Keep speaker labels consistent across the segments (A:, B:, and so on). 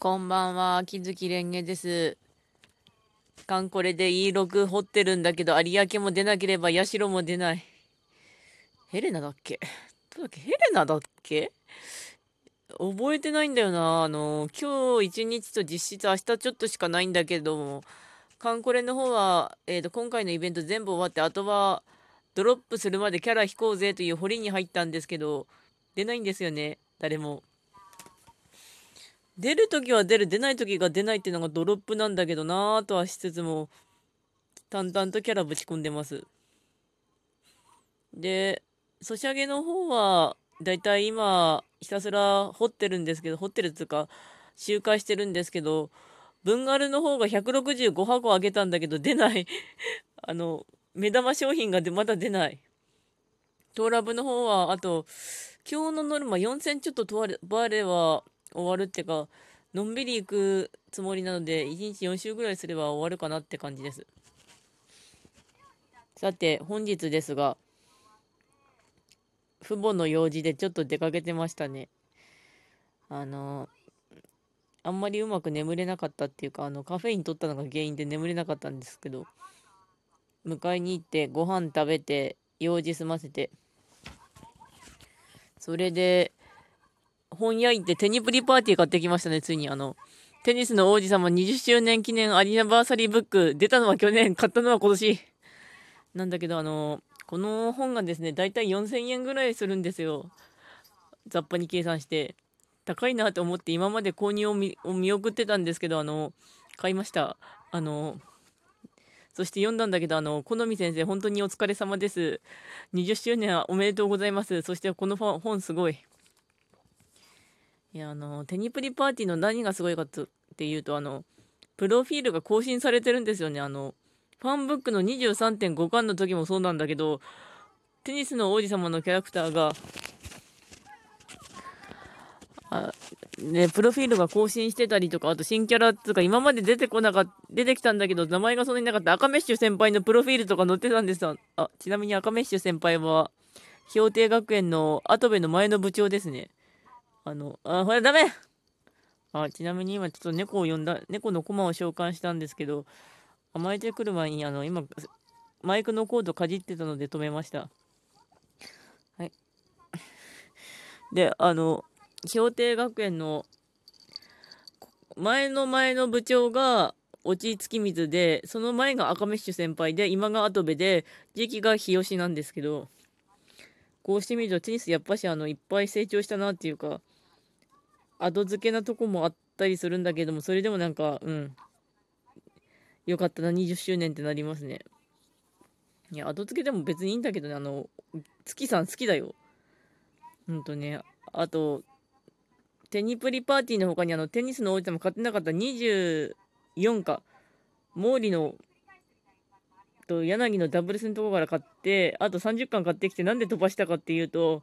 A: こんばんは、木月蓮華です。カンコレで E6 掘ってるんだけど、有明も出なければ社も出ない。ヘレナだっけ？どうだっけ？ヘレナだっけ？覚えてないんだよな。あの、今日一日と実質明日ちょっとしかないんだけども、カンコレの方は、えっ、ー、と、今回のイベント全部終わって、あとはドロップするまでキャラ引こうぜという堀に入ったんですけど、出ないんですよね。誰も。出るときは出る、出ないときが出ないっていうのがドロップなんだけどなぁとはしつつも、淡々とキャラぶち込んでます。で、ソシャゲの方は、だいたい今、ひたすら掘ってるんですけど、掘ってるっていうか、周回してるんですけど、文丸の方が165箱あげたんだけど、出ない あの、目玉商品がでまだ出ない。トーラブの方は、あと、今日のノルマ4000ちょっと問われは、終わるってか、のんびり行くつもりなので、1日4週ぐらいすれば終わるかなって感じです。さて、本日ですが、父母の用事でちょっと出かけてましたね。あの、あんまりうまく眠れなかったっていうか、あの、カフェイン取ったのが原因で眠れなかったんですけど、迎えに行ってご飯食べて、用事済ませて、それで、本屋行ってテニプリパーティー買ってきましたね、ついに。あの、テニスの王子様20周年記念アニバーサリーブック、出たのは去年、買ったのは今年。なんだけど、あの、この本がですね、だいたい4000円ぐらいするんですよ。雑把に計算して。高いなと思って今まで購入を見送ってたんですけど、あの、買いました。あの、そして読んだんだけど、あの、好み先生、本当にお疲れ様です。20周年おめでとうございます。そしてこの本すごい。いや、あの、テニプリパーティーの何がすごいかっていうと、あの、プロフィールが更新されてるんですよね。あの、ファンブックの23.5巻の時もそうなんだけど、テニスの王子様のキャラクターが、あね、プロフィールが更新してたりとか、あと新キャラっていうか、今まで出てこなかった、出てきたんだけど、名前がそんなになかった赤メッシュ先輩のプロフィールとか載ってたんですよ。あ、ちなみに赤メッシュ先輩は、氷定学園の跡部の前の部長ですね。あの、あ、ほら、ダメあ、ちなみに今ちょっと猫を呼んだ、猫のコマを召喚したんですけど、甘えてくる前に、あの、今、マイクのコードかじってたので止めました。はい。で、あの、氷定学園の、前の前の部長が、落ち月水で、その前が赤メッシュ先輩で、今が跡部で、時期が日吉なんですけど、こうしてみるとテニスやっぱしあのいっぱい成長したなっていうか後付けなとこもあったりするんだけどもそれでもなんかうん。よかったな20周年ってなりますね。いや後付けでも別にいいんだけどねあの月さん好きだよ。ほんとね。あとテニプリパーティーの他にあのテニスの王子様買ってなかった24か。毛利のと柳のダブルスのところから買ってあと30巻買ってきてなんで飛ばしたかっていうと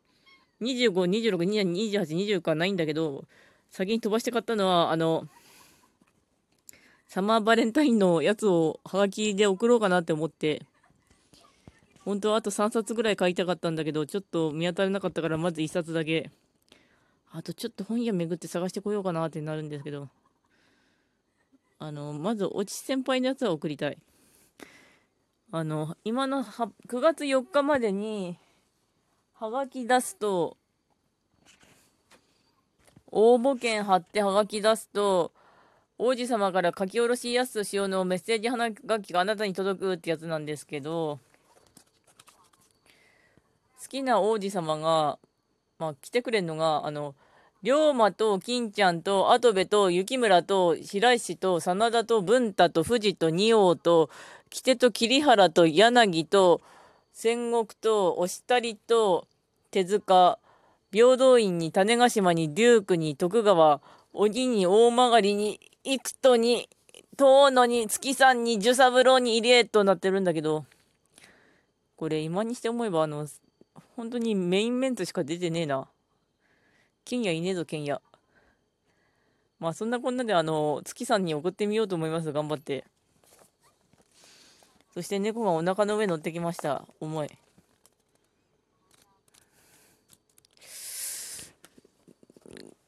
A: 25、26、27、28、20巻ないんだけど先に飛ばして買ったのはあのサマーバレンタインのやつをハガキで送ろうかなって思って。本当はあと3冊ぐらい買いたかったんだけどちょっと見当たらなかったからまず1冊だけ。あとちょっと本屋巡って探してこようかなってなるんですけど。あのまず落ち先輩のやつは送りたい。あの、今の9月4日までに、はがき出すと、応募券貼ってはがき出すと、王子様から書き下ろしやすしようのメッセージはがきがあなたに届くってやつなんですけど、好きな王子様が、まあ、来てくれるのが、あの、龍馬と金ちゃんと跡部と雪村と白石と真田と文太と藤と仁王と木手と桐原と柳と戦国と押谷と手塚平等院に種子島にデュークに徳川鬼に大曲に幾人に遠野に月さんに寿三郎に入れとなってるんだけどこれ今にして思えばあの本当にメインメンツしか出てねえな。金也いねえぞ、金也。まあそんなこんなであの、月さんに送ってみようと思います。頑張って。そして猫がお腹の上乗ってきました。重い。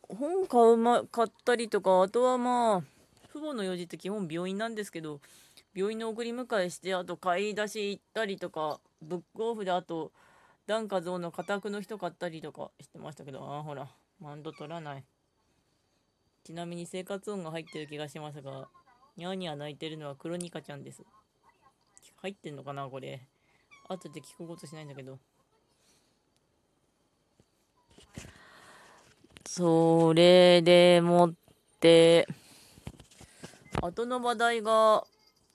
A: 本買う、ま、買ったりとか、あとはまあ、父母の用事って基本病院なんですけど、病院の送り迎えして、あと買い出し行ったりとか、ブックオフであと、ダンカゾーの家宅の人買ったりとかしてましたけど、ああ、ほら、マウンド取らない。ちなみに生活音が入ってる気がしますが、ニャーニャー泣いてるのはクロニカちゃんです。入ってんのかなこれ。後で聞くことしないんだけど。それでもって、後の話題が、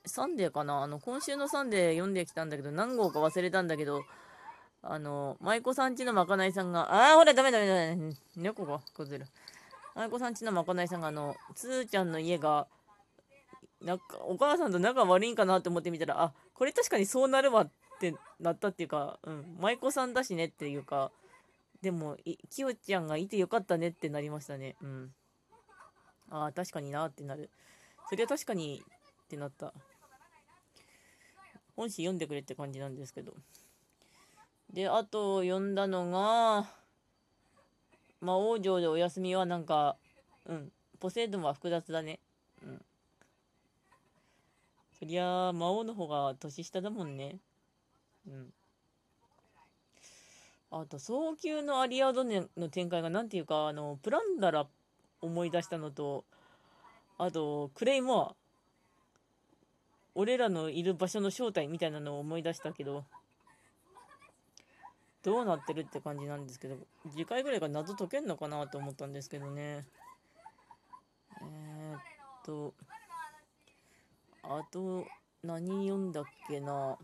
A: サンデーかな？あの、今週のサンデー読んできたんだけど、何号か忘れたんだけど、あの、舞妓さんちのまかないさんが、ああ、ほら、ダメダメダメ。猫が崩れる。舞妓さんちのまかないさんが、あの、つーちゃんの家が、なんか、お母さんと仲悪いんかなと思ってみたら、あ、これ確かにそうなるわってなったっていうか、うん、舞妓さんだしねっていうか、でも、きよちゃんがいてよかったねってなりましたね。うん。ああ、確かになってなる。それは確かにってなった。本誌読んでくれって感じなんですけど。で、あと読んだのが、魔王城でお休みはなんか、うん、ポセイドンは複雑だね。うん。そりゃ、魔王の方が年下だもんね。うん。あと、早急のアリアドネの展開が、なんていうか、あの、プランダラ思い出したのと、あと、クレイモア。俺らのいる場所の正体みたいなのを思い出したけど、どうなってるって感じなんですけど、次回ぐらいが謎解けんのかなと思ったんですけどね。えー、っと、あと、何読んだっけな。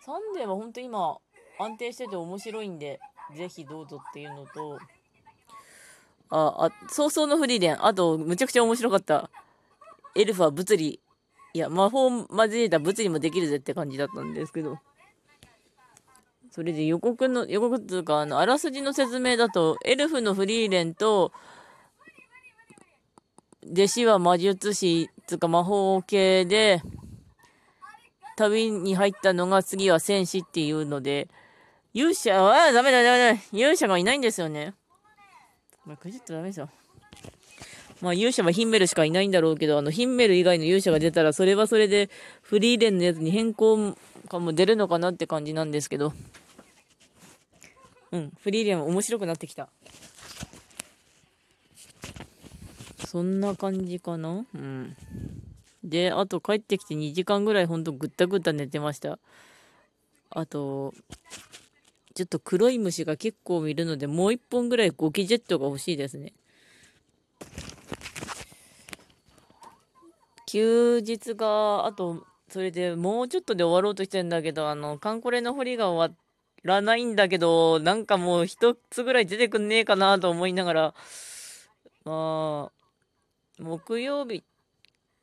A: サンデーは本当今、安定してて面白いんで、ぜひどうぞっていうのと、あ、あ、早々のフリーレン。あと、むちゃくちゃ面白かった。エルフは物理。いや、魔法交えた物理もできるぜって感じだったんですけど。それで予告の、予告っていうか、あの、あらすじの説明だと、エルフのフリーレンと、弟子は魔術師、つうか魔法系で、旅に入ったのが次は戦士っていうので、勇者は、ダメだダメだ、勇者がいないんですよね。まあ、これちょっとダメですよ。まあ勇者はヒンメルしかいないんだろうけど、あのヒンメル以外の勇者が出たら、それはそれでフリーレンのやつに変更かも出るのかなって感じなんですけど。うん、フリーレン面白くなってきた。そんな感じかな？うん。で、あと帰ってきて2時間ぐらいほんとぐったぐった寝てました。あと、ちょっと黒い虫が結構いるので、もう一本ぐらいゴキジェットが欲しいですね。休日が、あと、それでもうちょっとで終わろうとしてんだけど、あの、カンコレの掘りが終わってらないんだけど、なんかもう一つぐらい出てくんねえかなと思いながら、まあ、木曜日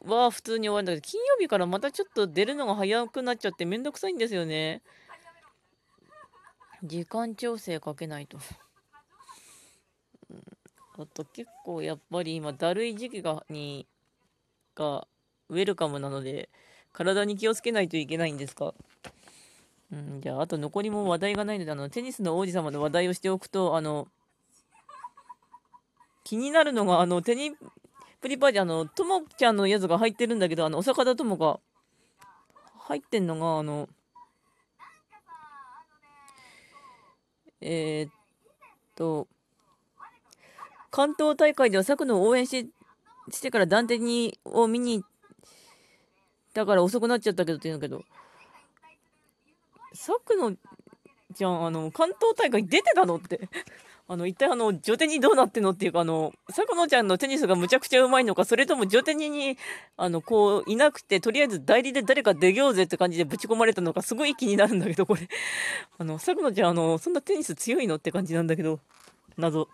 A: は普通に終わるんだけど、金曜日からまたちょっと出るのが早くなっちゃってめんどくさいんですよね。時間調整かけないと。あと結構やっぱり今だるい時期がにがウェルカムなので体に気をつけないといけないんですか？うん、じゃああと残りも話題がないのであのテニスの王子様の話題をしておくとあの気になるのがあのテニプリパーティーあのともちゃんのやつが入ってるんだけどあのお坂田ともが入ってんのがあのえー、っと、関東大会では佐久野を応援ししてから断定にを見に行ったから遅くなっちゃったけどって言うんだけど、佐久野じゃん、あの、関東大会出てたのって あの、一体あの、ジョテニどうなってんのっていうか、あの、さくのちゃんのテニスがむちゃくちゃうまいのか、それともジョテニに、あの、こう、いなくて、とりあえず代理で誰か出ようぜって感じでぶち込まれたのか、すごい気になるんだけど、これ。あの、さくのちゃん、あの、そんなテニス強いのって感じなんだけど、謎。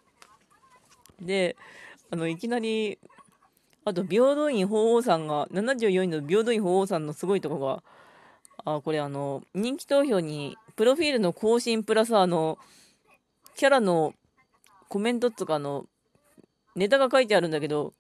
A: で、あの、いきなり、あと、平等院法皇さんが、74位の平等院法皇さんのすごいとこが、あ、これあの、人気投票に、プロフィールの更新プラスあの、キャラのコメントとかのネタが書いてあるんだけど、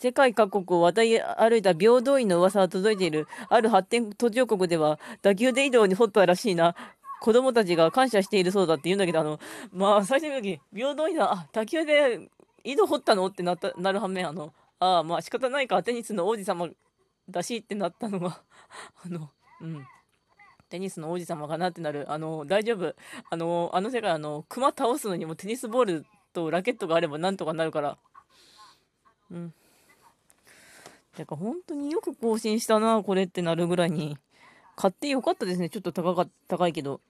A: 世界各国を渡り歩いた平等院の噂が届いているある発展途上国では打球で移動に掘ったらしいな。子供たちが感謝しているそうだって言うんだけど、あの、まあ、最初の時、平等にさ、あ、滝湯で井戸掘ったのってなった、なる反面、あの、ああ、まあ仕方ないか、テニスの王子様だしってなったのがあの、うん。テニスの王子様かなってなる。あの、大丈夫。あの、あの世界、あの、熊倒すのにもテニスボールとラケットがあればなんとかなるから。うん。てか、本当によく更新したな、これってなるぐらいに。買ってよかったですね。ちょっと高か高いけど。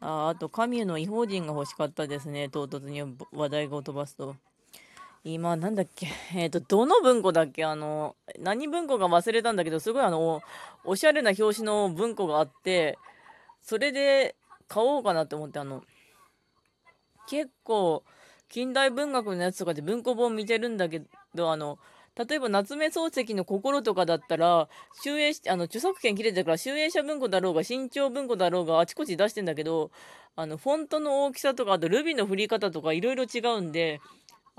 A: ああと、神の異邦人が欲しかったですね。唐突に話題を飛ばすと。今、なんだっけ？えっ、ー、と、どの文庫だっけ？あの、何文庫か忘れたんだけど、すごいあの、おしゃれな表紙の文庫があって、それで買おうかなって思って、あの、結構、近代文学のやつとかで文庫本見てるんだけど、あの、例えば夏目漱石の心とかだったら、集英あの、著作権切れてるから、集英社文庫だろうが、新潮文庫だろうが、あちこち出してんだけど、あの、フォントの大きさとか、あとルビの振り方とか、いろいろ違うんで、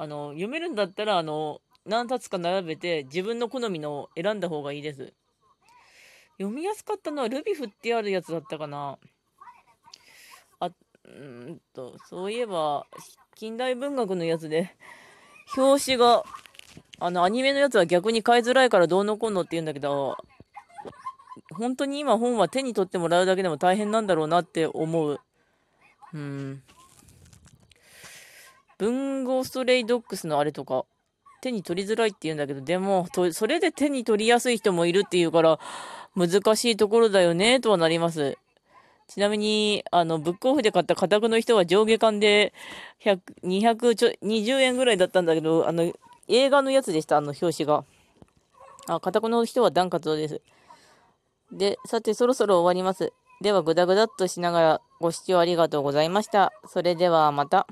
A: あの、読めるんだったら、あの、何冊か並べて、自分の好みの選んだ方がいいです。読みやすかったのは、ルビ振ってあるやつだったかな。あ、うんと、そういえば、近代文学のやつで、表紙が、あの、アニメのやつは逆に買いづらいからどうのこうのって言うんだけど、本当に今本は手に取ってもらうだけでも大変なんだろうなって思う。うん。文豪ストレイドッグスのあれとか、手に取りづらいって言うんだけど、でも、それで手に取りやすい人もいるっていうから、難しいところだよね、とはなります。ちなみに、あの、ブックオフで買った家宅の人は上下巻で100、200ちょ、20円ぐらいだったんだけど、あの、映画のやつでした、あの、表紙が。あ、家宅の人はダンカツです。で、さて、そろそろ終わります。では、ぐだぐだっとしながらご視聴ありがとうございました。それでは、また。